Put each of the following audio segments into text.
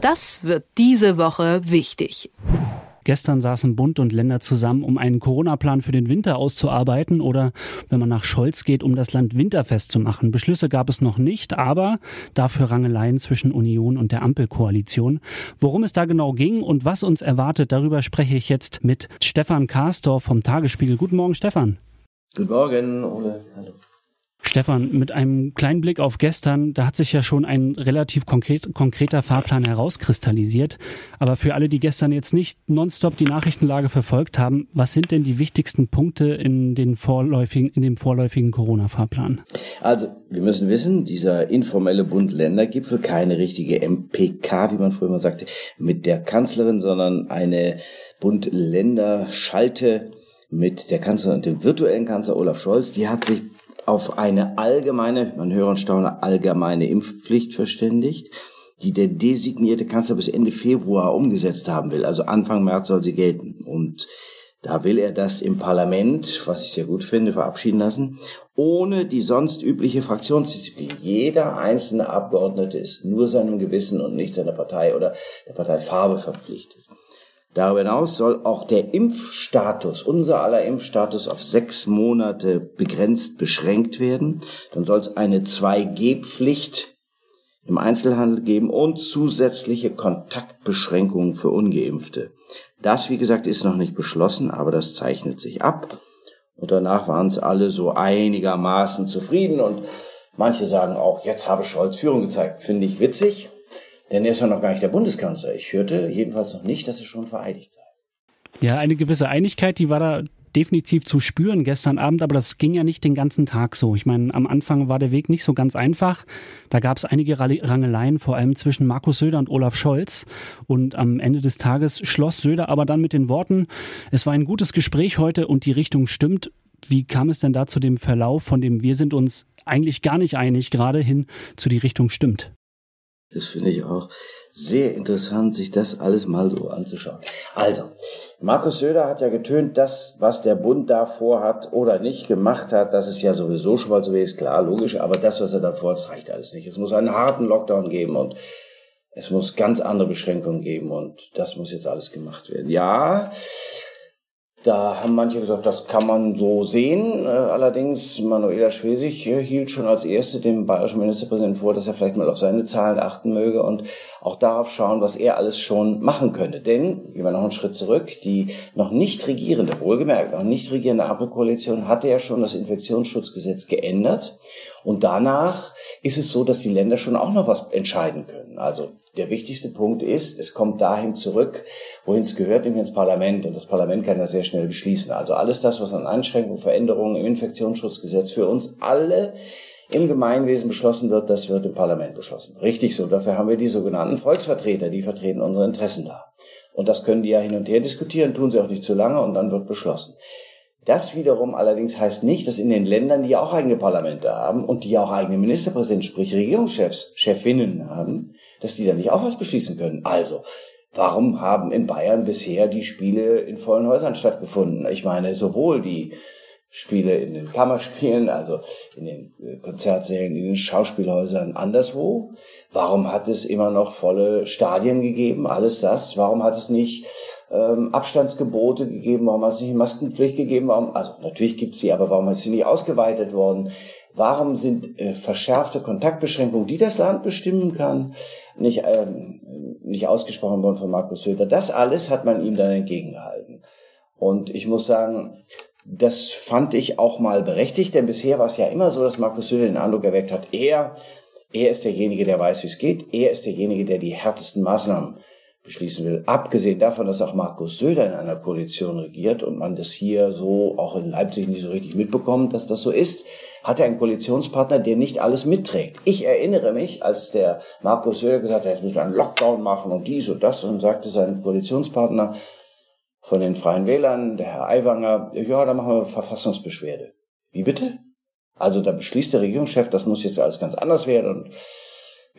Das wird diese Woche wichtig. Gestern saßen Bund und Länder zusammen, um einen Corona-Plan für den Winter auszuarbeiten oder, wenn man nach Scholz geht, um das Land winterfest zu machen. Beschlüsse gab es noch nicht, aber dafür Rangeleien zwischen Union und der Ampelkoalition. Worum es da genau ging und was uns erwartet, darüber spreche ich jetzt mit Stefan Karsdorf vom Tagesspiegel. Guten Morgen, Stefan. Guten Morgen, Ole. Hallo. Stefan, mit einem kleinen Blick auf gestern, da hat sich ja schon ein relativ konkret, konkreter Fahrplan herauskristallisiert. Aber für alle, die gestern jetzt nicht nonstop die Nachrichtenlage verfolgt haben, was sind denn die wichtigsten Punkte in, den vorläufigen, in dem vorläufigen Corona-Fahrplan? Also, wir müssen wissen, dieser informelle Bund-Länder-Gipfel, keine richtige MPK, wie man früher mal sagte, mit der Kanzlerin, sondern eine Bund-Länder-Schalte mit der Kanzlerin und dem virtuellen Kanzler Olaf Scholz, die hat sich auf eine allgemeine, man höre und staune, allgemeine Impfpflicht verständigt, die der designierte Kanzler bis Ende Februar umgesetzt haben will. Also Anfang März soll sie gelten. Und da will er das im Parlament, was ich sehr gut finde, verabschieden lassen, ohne die sonst übliche Fraktionsdisziplin. Jeder einzelne Abgeordnete ist nur seinem Gewissen und nicht seiner Partei oder der Parteifarbe verpflichtet. Darüber hinaus soll auch der Impfstatus, unser aller Impfstatus auf sechs Monate begrenzt beschränkt werden. Dann soll es eine 2G-Pflicht im Einzelhandel geben und zusätzliche Kontaktbeschränkungen für ungeimpfte. Das, wie gesagt, ist noch nicht beschlossen, aber das zeichnet sich ab. Und danach waren es alle so einigermaßen zufrieden und manche sagen auch, jetzt habe Scholz Führung gezeigt. Finde ich witzig. Denn er ist ja noch gar nicht der Bundeskanzler. Ich hörte jedenfalls noch nicht, dass er schon vereidigt sei. Ja, eine gewisse Einigkeit, die war da definitiv zu spüren gestern Abend, aber das ging ja nicht den ganzen Tag so. Ich meine, am Anfang war der Weg nicht so ganz einfach. Da gab es einige Rangeleien, vor allem zwischen Markus Söder und Olaf Scholz. Und am Ende des Tages schloss Söder aber dann mit den Worten, es war ein gutes Gespräch heute und die Richtung stimmt. Wie kam es denn da zu dem Verlauf, von dem wir sind uns eigentlich gar nicht einig, gerade hin zu die Richtung stimmt? Das finde ich auch sehr interessant, sich das alles mal so anzuschauen. Also, Markus Söder hat ja getönt, das, was der Bund da vorhat oder nicht gemacht hat, das ist ja sowieso schon mal so wie ist, klar, logisch, aber das, was er da vorhat, das reicht alles nicht. Es muss einen harten Lockdown geben und es muss ganz andere Beschränkungen geben und das muss jetzt alles gemacht werden. Ja, da haben manche gesagt, das kann man so sehen. Äh, allerdings, Manuela Schwesig äh, hielt schon als erste dem bayerischen Ministerpräsidenten vor, dass er vielleicht mal auf seine Zahlen achten möge und auch darauf schauen, was er alles schon machen könnte. Denn, gehen wir noch einen Schritt zurück, die noch nicht regierende, wohlgemerkt, noch nicht regierende Ampelkoalition hatte ja schon das Infektionsschutzgesetz geändert. Und danach ist es so, dass die Länder schon auch noch was entscheiden können. Also der wichtigste Punkt ist, es kommt dahin zurück, wohin es gehört, nämlich ins Parlament. Und das Parlament kann das sehr schnell beschließen. Also alles das, was an Einschränkungen, Veränderungen im Infektionsschutzgesetz für uns alle im Gemeinwesen beschlossen wird, das wird im Parlament beschlossen. Richtig so. Dafür haben wir die sogenannten Volksvertreter, die vertreten unsere Interessen da. Und das können die ja hin und her diskutieren, tun sie auch nicht zu lange und dann wird beschlossen. Das wiederum allerdings heißt nicht, dass in den Ländern, die auch eigene Parlamente haben und die auch eigene Ministerpräsidenten, sprich Regierungschefs, Chefinnen haben, dass die da nicht auch was beschließen können. Also, warum haben in Bayern bisher die Spiele in vollen Häusern stattgefunden? Ich meine, sowohl die Spiele in den Kammerspielen, also in den äh, Konzertsälen, in den Schauspielhäusern, anderswo? Warum hat es immer noch volle Stadien gegeben? Alles das? Warum hat es nicht ähm, Abstandsgebote gegeben? Warum hat es nicht Maskenpflicht gegeben? Warum, also natürlich gibt es sie, aber warum hat sie nicht ausgeweitet worden? Warum sind äh, verschärfte Kontaktbeschränkungen, die das Land bestimmen kann, nicht, ähm, nicht ausgesprochen worden von Markus Söder? Das alles hat man ihm dann entgegengehalten. Und ich muss sagen, das fand ich auch mal berechtigt, denn bisher war es ja immer so, dass Markus Söder den Eindruck erweckt hat, er, er ist derjenige, der weiß, wie es geht, er ist derjenige, der die härtesten Maßnahmen beschließen will. Abgesehen davon, dass auch Markus Söder in einer Koalition regiert und man das hier so auch in Leipzig nicht so richtig mitbekommt, dass das so ist, hat er einen Koalitionspartner, der nicht alles mitträgt. Ich erinnere mich, als der Markus Söder gesagt hat, jetzt müssen wir einen Lockdown machen und dies und das und sagte sein Koalitionspartner von den Freien Wählern, der Herr Aiwanger, ja, da machen wir Verfassungsbeschwerde. Wie bitte? Also da beschließt der Regierungschef, das muss jetzt alles ganz anders werden und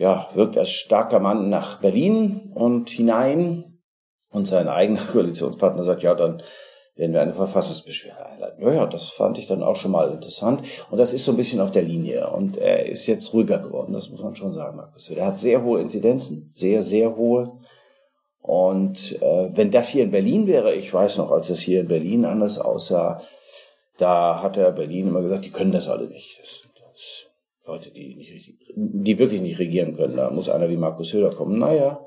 ja, wirkt als starker Mann nach Berlin und hinein und sein eigener Koalitionspartner sagt, ja, dann werden wir eine Verfassungsbeschwerde einleiten. Ja, ja, das fand ich dann auch schon mal interessant. Und das ist so ein bisschen auf der Linie. Und er ist jetzt ruhiger geworden, das muss man schon sagen, Markus. Er hat sehr hohe Inzidenzen, sehr, sehr hohe. Und äh, wenn das hier in Berlin wäre, ich weiß noch, als das hier in Berlin anders aussah, da hat er Berlin immer gesagt, die können das alle nicht. Das, das Leute, die nicht richtig, die wirklich nicht regieren können. Da muss einer wie Markus Söder kommen. Naja,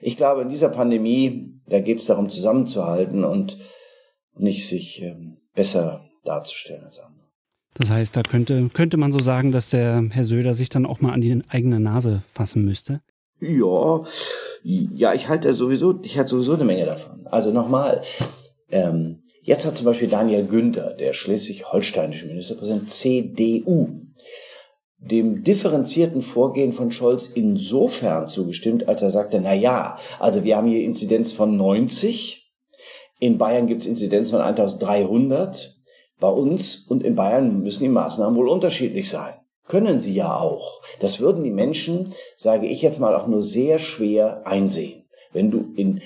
ich glaube, in dieser Pandemie, da geht es darum, zusammenzuhalten und nicht sich ähm, besser darzustellen als andere. Das heißt, da könnte, könnte man so sagen, dass der Herr Söder sich dann auch mal an die eigene Nase fassen müsste? Ja, ja, ich halte sowieso, ich halte sowieso eine Menge davon. Also nochmal, ähm, jetzt hat zum Beispiel Daniel Günther, der schleswig-holsteinische Ministerpräsident CDU, dem differenzierten Vorgehen von Scholz insofern zugestimmt, als er sagte, na ja, also wir haben hier Inzidenz von 90, in Bayern gibt es Inzidenz von 1300. Bei uns und in Bayern müssen die Maßnahmen wohl unterschiedlich sein. Können sie ja auch. Das würden die Menschen, sage ich jetzt mal, auch nur sehr schwer einsehen. Wenn du in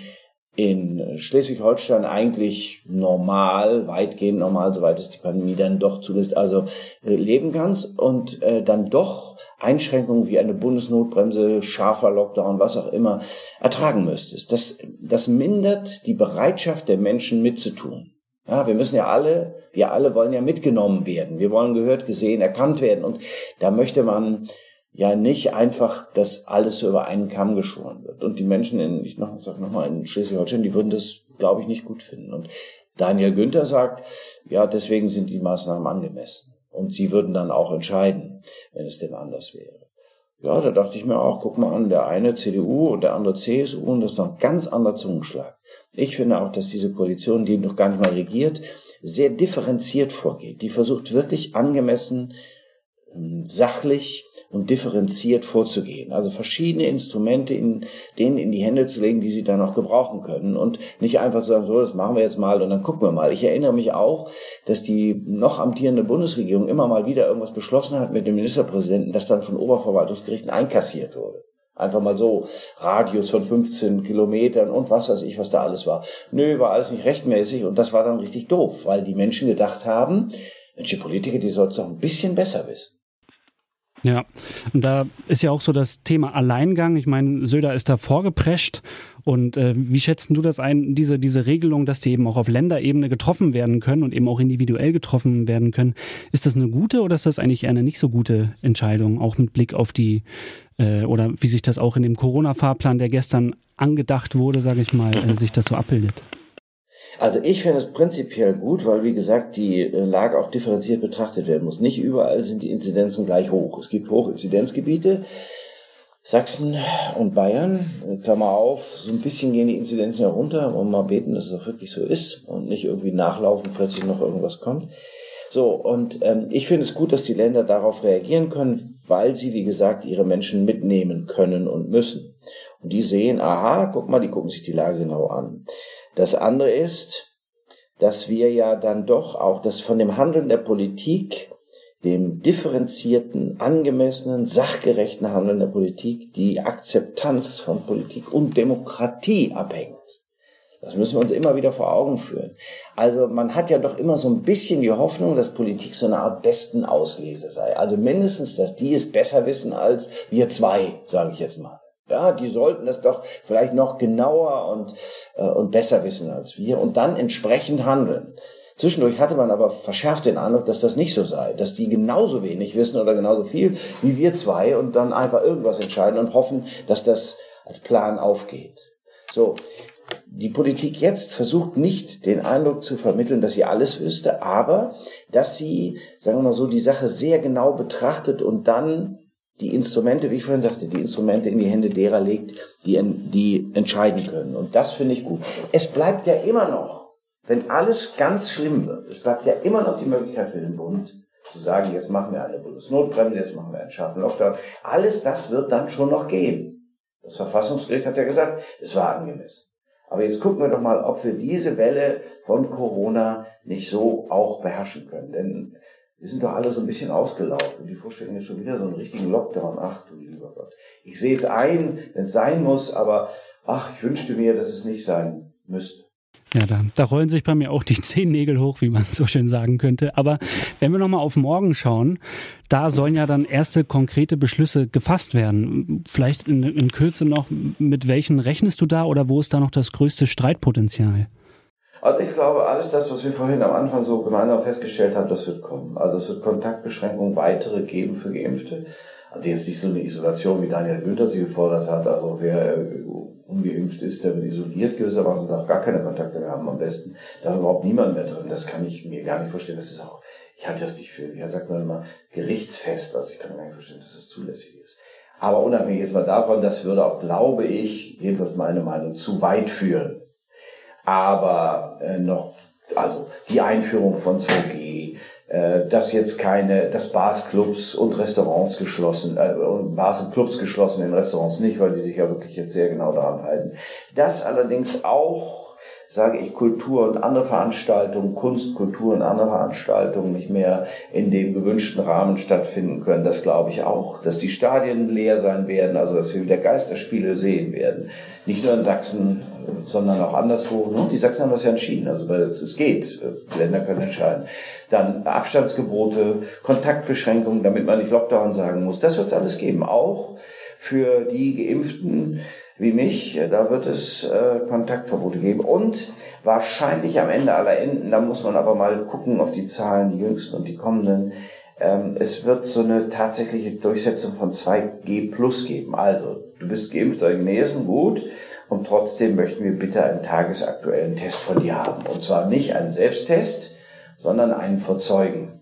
in Schleswig-Holstein eigentlich normal, weitgehend normal, soweit es die Pandemie dann doch zulässt, also äh, leben kannst und äh, dann doch Einschränkungen wie eine Bundesnotbremse, scharfer Lockdown, was auch immer, ertragen müsstest. Das, das mindert die Bereitschaft der Menschen mitzutun. Ja, wir müssen ja alle, wir alle wollen ja mitgenommen werden. Wir wollen gehört, gesehen, erkannt werden. Und da möchte man ja nicht einfach, dass alles so über einen Kamm geschoren wird. Und die Menschen in, ich noch, sag noch mal, in Schleswig-Holstein, die würden das, glaube ich, nicht gut finden. Und Daniel Günther sagt, ja, deswegen sind die Maßnahmen angemessen. Und sie würden dann auch entscheiden, wenn es denn anders wäre. Ja, da dachte ich mir auch, guck mal an, der eine CDU und der andere CSU, und das ist noch ein ganz anderer Zungenschlag. Ich finde auch, dass diese Koalition, die noch gar nicht mal regiert, sehr differenziert vorgeht. Die versucht wirklich angemessen sachlich und differenziert vorzugehen. Also verschiedene Instrumente in, denen in die Hände zu legen, die sie dann auch gebrauchen können und nicht einfach zu sagen, so, das machen wir jetzt mal und dann gucken wir mal. Ich erinnere mich auch, dass die noch amtierende Bundesregierung immer mal wieder irgendwas beschlossen hat mit dem Ministerpräsidenten, das dann von Oberverwaltungsgerichten einkassiert wurde. Einfach mal so, Radius von 15 Kilometern und was weiß ich, was da alles war. Nö, war alles nicht rechtmäßig und das war dann richtig doof, weil die Menschen gedacht haben, Mensch, die Politiker, die sollten es doch ein bisschen besser wissen. Ja, und da ist ja auch so das Thema Alleingang. Ich meine, Söder ist da vorgeprescht. Und äh, wie schätzen du das ein, diese, diese Regelung, dass die eben auch auf Länderebene getroffen werden können und eben auch individuell getroffen werden können? Ist das eine gute oder ist das eigentlich eher eine nicht so gute Entscheidung, auch mit Blick auf die, äh, oder wie sich das auch in dem Corona-Fahrplan, der gestern angedacht wurde, sage ich mal, äh, sich das so abbildet? Also ich finde es prinzipiell gut, weil wie gesagt die äh, Lage auch differenziert betrachtet werden muss. Nicht überall sind die Inzidenzen gleich hoch. Es gibt Hochinzidenzgebiete, Sachsen und Bayern, äh, Klammer auf, so ein bisschen gehen die Inzidenzen ja runter und mal beten, dass es auch wirklich so ist und nicht irgendwie nachlaufen, plötzlich noch irgendwas kommt. So, und ähm, ich finde es gut, dass die Länder darauf reagieren können, weil sie, wie gesagt, ihre Menschen mitnehmen können und müssen. Und die sehen, aha, guck mal, die gucken sich die Lage genau an. Das andere ist, dass wir ja dann doch auch das von dem Handeln der Politik, dem differenzierten, angemessenen, sachgerechten Handeln der Politik, die Akzeptanz von Politik und Demokratie abhängt. Das müssen wir uns immer wieder vor Augen führen. Also man hat ja doch immer so ein bisschen die Hoffnung, dass Politik so eine Art besten Auslese sei. Also mindestens, dass die es besser wissen als wir zwei, sage ich jetzt mal. Ja, die sollten das doch vielleicht noch genauer und, äh, und besser wissen als wir und dann entsprechend handeln. Zwischendurch hatte man aber verschärft den Eindruck, dass das nicht so sei, dass die genauso wenig wissen oder genauso viel wie wir zwei und dann einfach irgendwas entscheiden und hoffen, dass das als Plan aufgeht. So. Die Politik jetzt versucht nicht den Eindruck zu vermitteln, dass sie alles wüsste, aber dass sie, sagen wir mal so, die Sache sehr genau betrachtet und dann die Instrumente, wie ich vorhin sagte, die Instrumente in die Hände derer legt, die, die entscheiden können. Und das finde ich gut. Es bleibt ja immer noch, wenn alles ganz schlimm wird, es bleibt ja immer noch die Möglichkeit für den Bund, zu sagen, jetzt machen wir eine Bundesnotbremse, jetzt machen wir einen scharfen Lockdown. Alles das wird dann schon noch gehen. Das Verfassungsgericht hat ja gesagt, es war angemessen. Aber jetzt gucken wir doch mal, ob wir diese Welle von Corona nicht so auch beherrschen können. Denn wir sind doch alle so ein bisschen ausgelaugt und die Vorstellung ist schon wieder so einen richtigen Lockdown. Ach du lieber Gott. Ich sehe es ein, wenn es sein muss, aber ach, ich wünschte mir, dass es nicht sein müsste. Ja, da, da rollen sich bei mir auch die Zehennägel hoch, wie man so schön sagen könnte. Aber wenn wir nochmal auf morgen schauen, da sollen ja dann erste konkrete Beschlüsse gefasst werden. Vielleicht in, in Kürze noch, mit welchen rechnest du da oder wo ist da noch das größte Streitpotenzial? Also ich glaube, alles das, was wir vorhin am Anfang so gemeinsam festgestellt haben, das wird kommen. Also es wird Kontaktbeschränkungen weitere geben für Geimpfte. Also jetzt nicht so eine Isolation, wie Daniel Günther sie gefordert hat. Also wer ungeimpft ist, der wird isoliert gewissermaßen, darf gar keine Kontakte mehr haben am besten. Da ist überhaupt niemand mehr drin. Das kann ich mir gar nicht vorstellen. Das ist auch, ich halte das nicht für, wie sagt man immer, gerichtsfest. Also ich kann mir gar nicht vorstellen, dass das zulässig ist. Aber unabhängig jetzt mal davon, das würde auch, glaube ich, jedenfalls meine Meinung, zu weit führen aber äh, noch, also die Einführung von 2G, äh, dass jetzt keine, dass Bars, Clubs und Restaurants geschlossen, äh, Bars und Clubs geschlossen, in Restaurants nicht, weil die sich ja wirklich jetzt sehr genau daran halten. Das allerdings auch sage ich, Kultur und andere Veranstaltungen, Kunst, Kultur und andere Veranstaltungen nicht mehr in dem gewünschten Rahmen stattfinden können. Das glaube ich auch. Dass die Stadien leer sein werden, also dass wir wieder Geisterspiele sehen werden. Nicht nur in Sachsen, sondern auch anderswo. Die Sachsen haben das ja entschieden, also weil es geht. Die Länder können entscheiden. Dann Abstandsgebote, Kontaktbeschränkungen, damit man nicht Lockdown sagen muss. Das wird es alles geben. Auch für die Geimpften, wie mich, da wird es äh, Kontaktverbote geben. Und wahrscheinlich am Ende aller Enden, da muss man aber mal gucken auf die Zahlen, die jüngsten und die kommenden, ähm, es wird so eine tatsächliche Durchsetzung von 2G plus geben. Also, du bist geimpft oder genesen, gut. Und trotzdem möchten wir bitte einen tagesaktuellen Test von dir haben. Und zwar nicht einen Selbsttest, sondern einen Verzeugen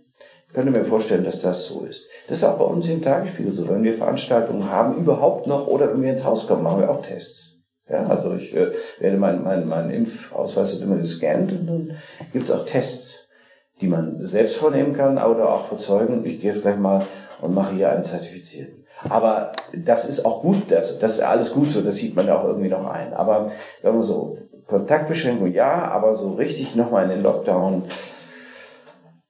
könnte mir vorstellen, dass das so ist. Das ist auch bei uns im Tagesspiegel so. Wenn wir Veranstaltungen haben, überhaupt noch, oder wenn wir ins Haus kommen, machen wir auch Tests. Ja, also ich äh, werde meinen mein, mein Impfausweis wird immer gescannt und dann gibt es auch Tests, die man selbst vornehmen kann oder auch verzeugen. Ich gehe jetzt gleich mal und mache hier einen zertifizierten. Aber das ist auch gut, das, das ist alles gut so, das sieht man ja auch irgendwie noch ein. Aber wenn man so, Kontaktbeschränkung ja, aber so richtig nochmal in den Lockdown,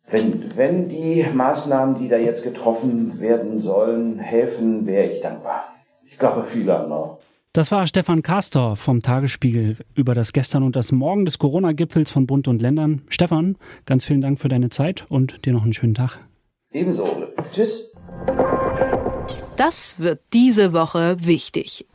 wenn, wenn die Maßnahmen, die da jetzt getroffen werden sollen, helfen, wäre ich dankbar. Ich glaube, viele haben noch. Das war Stefan Kastor vom Tagesspiegel über das Gestern und das Morgen des Corona-Gipfels von Bund und Ländern. Stefan, ganz vielen Dank für deine Zeit und dir noch einen schönen Tag. Ebenso. Tschüss. Das wird diese Woche wichtig.